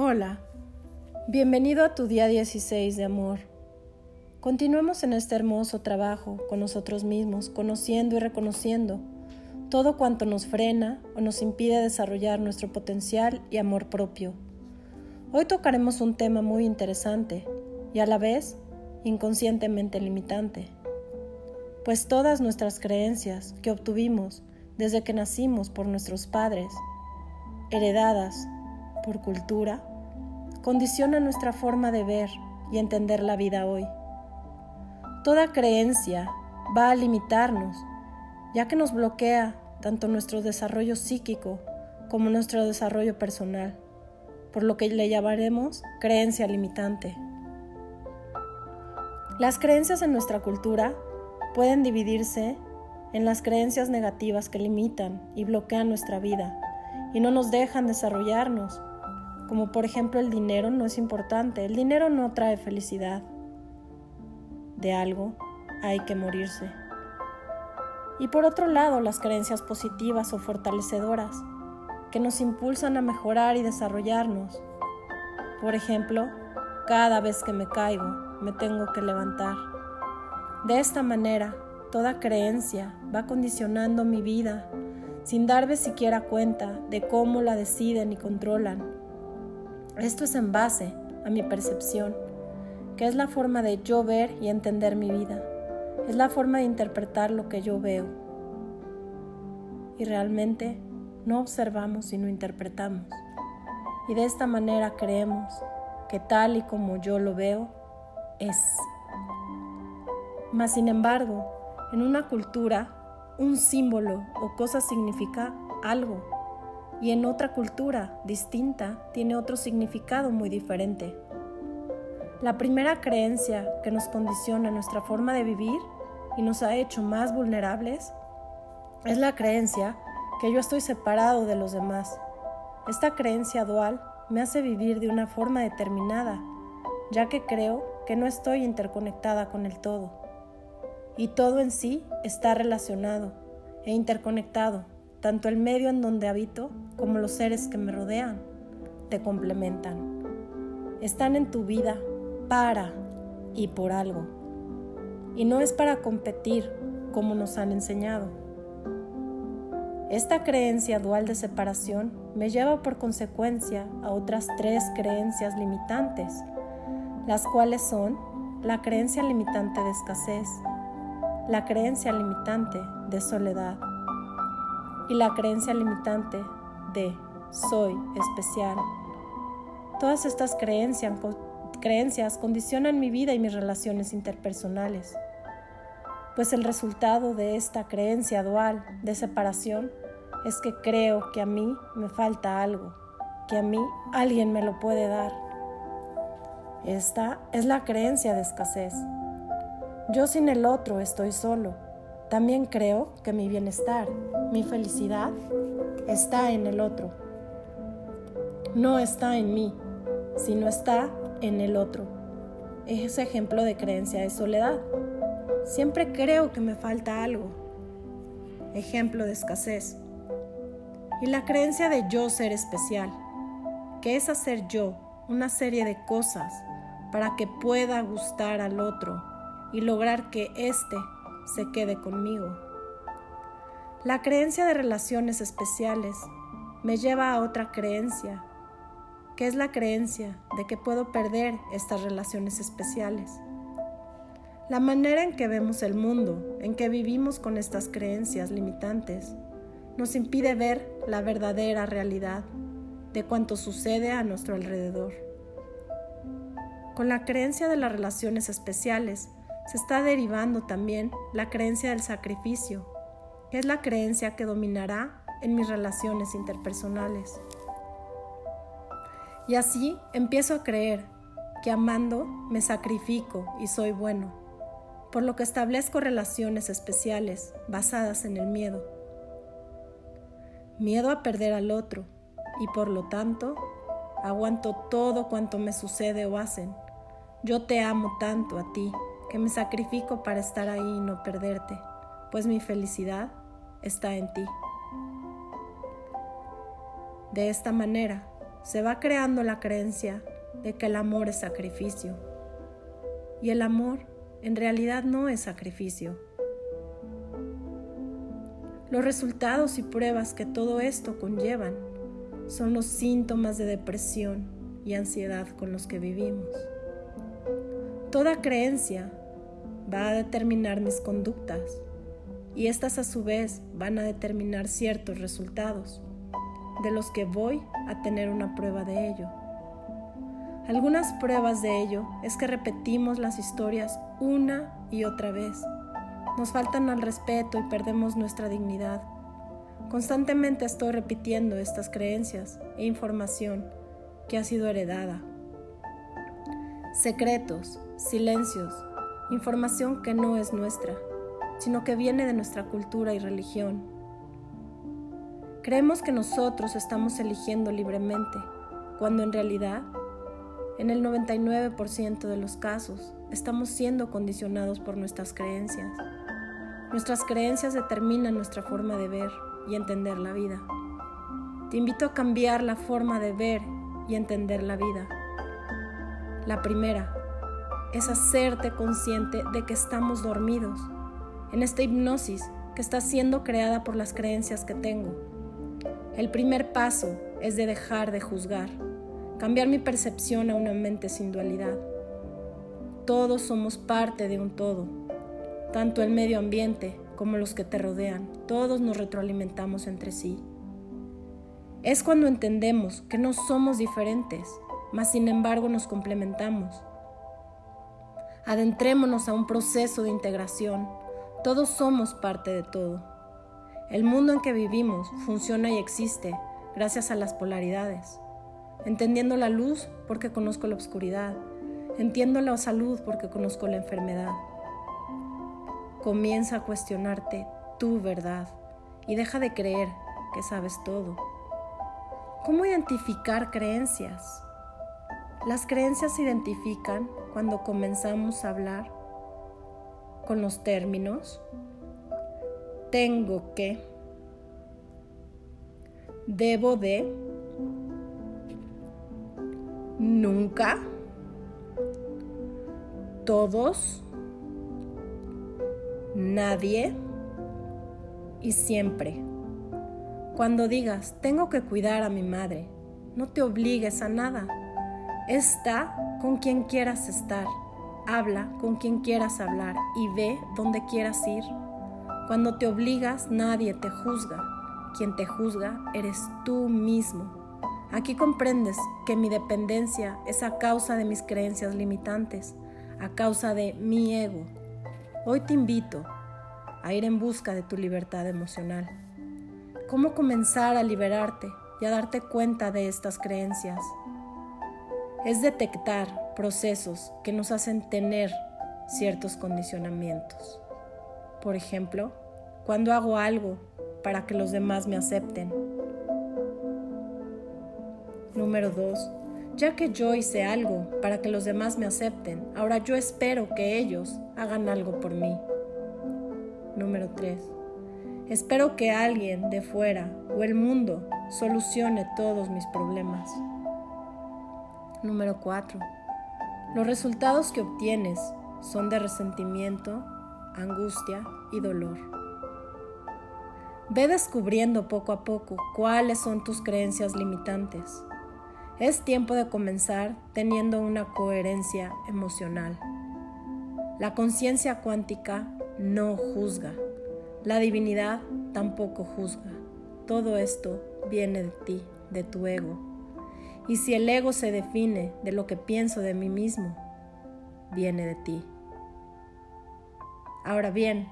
Hola, bienvenido a tu día 16 de amor. Continuemos en este hermoso trabajo con nosotros mismos, conociendo y reconociendo todo cuanto nos frena o nos impide desarrollar nuestro potencial y amor propio. Hoy tocaremos un tema muy interesante y a la vez inconscientemente limitante, pues todas nuestras creencias que obtuvimos desde que nacimos por nuestros padres, heredadas por cultura, condiciona nuestra forma de ver y entender la vida hoy. Toda creencia va a limitarnos, ya que nos bloquea tanto nuestro desarrollo psíquico como nuestro desarrollo personal, por lo que le llamaremos creencia limitante. Las creencias en nuestra cultura pueden dividirse en las creencias negativas que limitan y bloquean nuestra vida y no nos dejan desarrollarnos como por ejemplo el dinero no es importante, el dinero no trae felicidad. De algo hay que morirse. Y por otro lado, las creencias positivas o fortalecedoras, que nos impulsan a mejorar y desarrollarnos. Por ejemplo, cada vez que me caigo, me tengo que levantar. De esta manera, toda creencia va condicionando mi vida sin darme siquiera cuenta de cómo la deciden y controlan esto es en base a mi percepción, que es la forma de yo ver y entender mi vida. Es la forma de interpretar lo que yo veo. Y realmente no observamos sino interpretamos. Y de esta manera creemos que tal y como yo lo veo, es. Mas sin embargo, en una cultura, un símbolo o cosa significa algo y en otra cultura distinta tiene otro significado muy diferente. La primera creencia que nos condiciona nuestra forma de vivir y nos ha hecho más vulnerables es la creencia que yo estoy separado de los demás. Esta creencia dual me hace vivir de una forma determinada, ya que creo que no estoy interconectada con el todo. Y todo en sí está relacionado e interconectado tanto el medio en donde habito como los seres que me rodean te complementan. Están en tu vida para y por algo. Y no es para competir como nos han enseñado. Esta creencia dual de separación me lleva por consecuencia a otras tres creencias limitantes, las cuales son la creencia limitante de escasez, la creencia limitante de soledad y la creencia limitante de soy especial. Todas estas creencias, condicionan mi vida y mis relaciones interpersonales, pues el resultado de esta creencia dual de separación es que creo que a mí me falta algo, que a mí alguien me lo puede dar. Esta es la creencia de escasez. Yo sin el otro estoy solo también creo que mi bienestar, mi felicidad está en el otro. No está en mí, sino está en el otro. Es ejemplo de creencia de soledad. Siempre creo que me falta algo. Ejemplo de escasez. Y la creencia de yo ser especial, que es hacer yo una serie de cosas para que pueda gustar al otro y lograr que éste se quede conmigo. La creencia de relaciones especiales me lleva a otra creencia, que es la creencia de que puedo perder estas relaciones especiales. La manera en que vemos el mundo, en que vivimos con estas creencias limitantes, nos impide ver la verdadera realidad de cuanto sucede a nuestro alrededor. Con la creencia de las relaciones especiales, se está derivando también la creencia del sacrificio, que es la creencia que dominará en mis relaciones interpersonales. Y así empiezo a creer que amando me sacrifico y soy bueno, por lo que establezco relaciones especiales basadas en el miedo. Miedo a perder al otro y por lo tanto aguanto todo cuanto me sucede o hacen. Yo te amo tanto a ti que me sacrifico para estar ahí y no perderte, pues mi felicidad está en ti. De esta manera, se va creando la creencia de que el amor es sacrificio. Y el amor en realidad no es sacrificio. Los resultados y pruebas que todo esto conllevan son los síntomas de depresión y ansiedad con los que vivimos. Toda creencia va a determinar mis conductas y estas a su vez van a determinar ciertos resultados de los que voy a tener una prueba de ello. Algunas pruebas de ello es que repetimos las historias una y otra vez. Nos faltan al respeto y perdemos nuestra dignidad. Constantemente estoy repitiendo estas creencias e información que ha sido heredada. Secretos, silencios, información que no es nuestra, sino que viene de nuestra cultura y religión. Creemos que nosotros estamos eligiendo libremente, cuando en realidad, en el 99% de los casos, estamos siendo condicionados por nuestras creencias. Nuestras creencias determinan nuestra forma de ver y entender la vida. Te invito a cambiar la forma de ver y entender la vida. La primera es hacerte consciente de que estamos dormidos en esta hipnosis que está siendo creada por las creencias que tengo. El primer paso es de dejar de juzgar, cambiar mi percepción a una mente sin dualidad. Todos somos parte de un todo, tanto el medio ambiente como los que te rodean, todos nos retroalimentamos entre sí. Es cuando entendemos que no somos diferentes, mas sin embargo nos complementamos. Adentrémonos a un proceso de integración. Todos somos parte de todo. El mundo en que vivimos funciona y existe gracias a las polaridades. Entendiendo la luz porque conozco la oscuridad. Entiendo la salud porque conozco la enfermedad. Comienza a cuestionarte tu verdad y deja de creer que sabes todo. ¿Cómo identificar creencias? Las creencias se identifican cuando comenzamos a hablar con los términos tengo que, debo de, nunca, todos, nadie y siempre. Cuando digas, tengo que cuidar a mi madre, no te obligues a nada. Está con quien quieras estar, habla con quien quieras hablar y ve donde quieras ir. Cuando te obligas, nadie te juzga. Quien te juzga eres tú mismo. Aquí comprendes que mi dependencia es a causa de mis creencias limitantes, a causa de mi ego. Hoy te invito a ir en busca de tu libertad emocional. ¿Cómo comenzar a liberarte y a darte cuenta de estas creencias? Es detectar procesos que nos hacen tener ciertos condicionamientos. Por ejemplo, cuando hago algo para que los demás me acepten. Número 2. Ya que yo hice algo para que los demás me acepten, ahora yo espero que ellos hagan algo por mí. Número 3. Espero que alguien de fuera o el mundo solucione todos mis problemas. Número 4. Los resultados que obtienes son de resentimiento, angustia y dolor. Ve descubriendo poco a poco cuáles son tus creencias limitantes. Es tiempo de comenzar teniendo una coherencia emocional. La conciencia cuántica no juzga. La divinidad tampoco juzga. Todo esto viene de ti, de tu ego, y si el ego se define de lo que pienso de mí mismo, viene de ti. Ahora bien,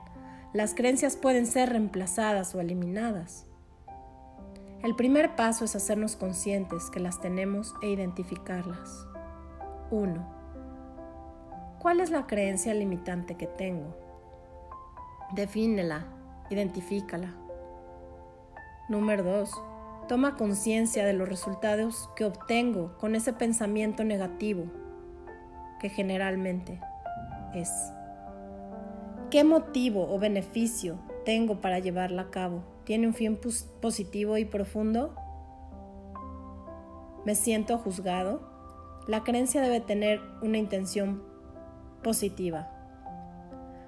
las creencias pueden ser reemplazadas o eliminadas. El primer paso es hacernos conscientes que las tenemos e identificarlas. 1. ¿Cuál es la creencia limitante que tengo? Defínela, identifícala. Número 2. Toma conciencia de los resultados que obtengo con ese pensamiento negativo que generalmente es. ¿Qué motivo o beneficio tengo para llevarla a cabo? ¿Tiene un fin positivo y profundo? me siento juzgado, la creencia debe tener una intención positiva.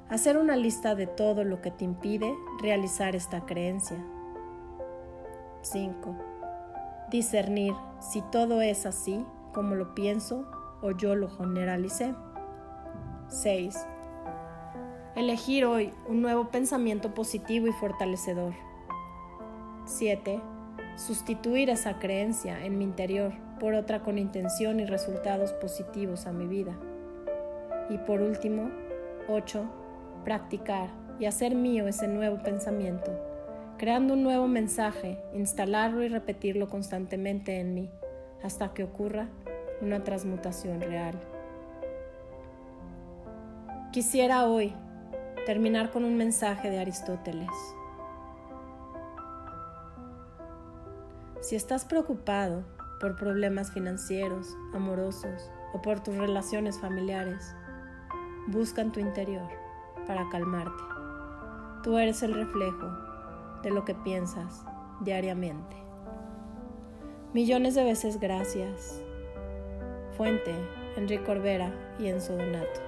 Hacer una lista de todo lo que te impide realizar esta creencia. 5. Discernir si todo es así como lo pienso o yo lo generalicé. 6. Elegir hoy un nuevo pensamiento positivo y fortalecedor. 7 sustituir esa creencia en mi interior por otra con intención y resultados positivos a mi vida. Y por último, 8. Practicar y hacer mío ese nuevo pensamiento, creando un nuevo mensaje, instalarlo y repetirlo constantemente en mí, hasta que ocurra una transmutación real. Quisiera hoy terminar con un mensaje de Aristóteles. Si estás preocupado por problemas financieros, amorosos o por tus relaciones familiares, busca en tu interior para calmarte. Tú eres el reflejo de lo que piensas diariamente. Millones de veces gracias. Fuente, Enrique Corbera y Enzo Donato.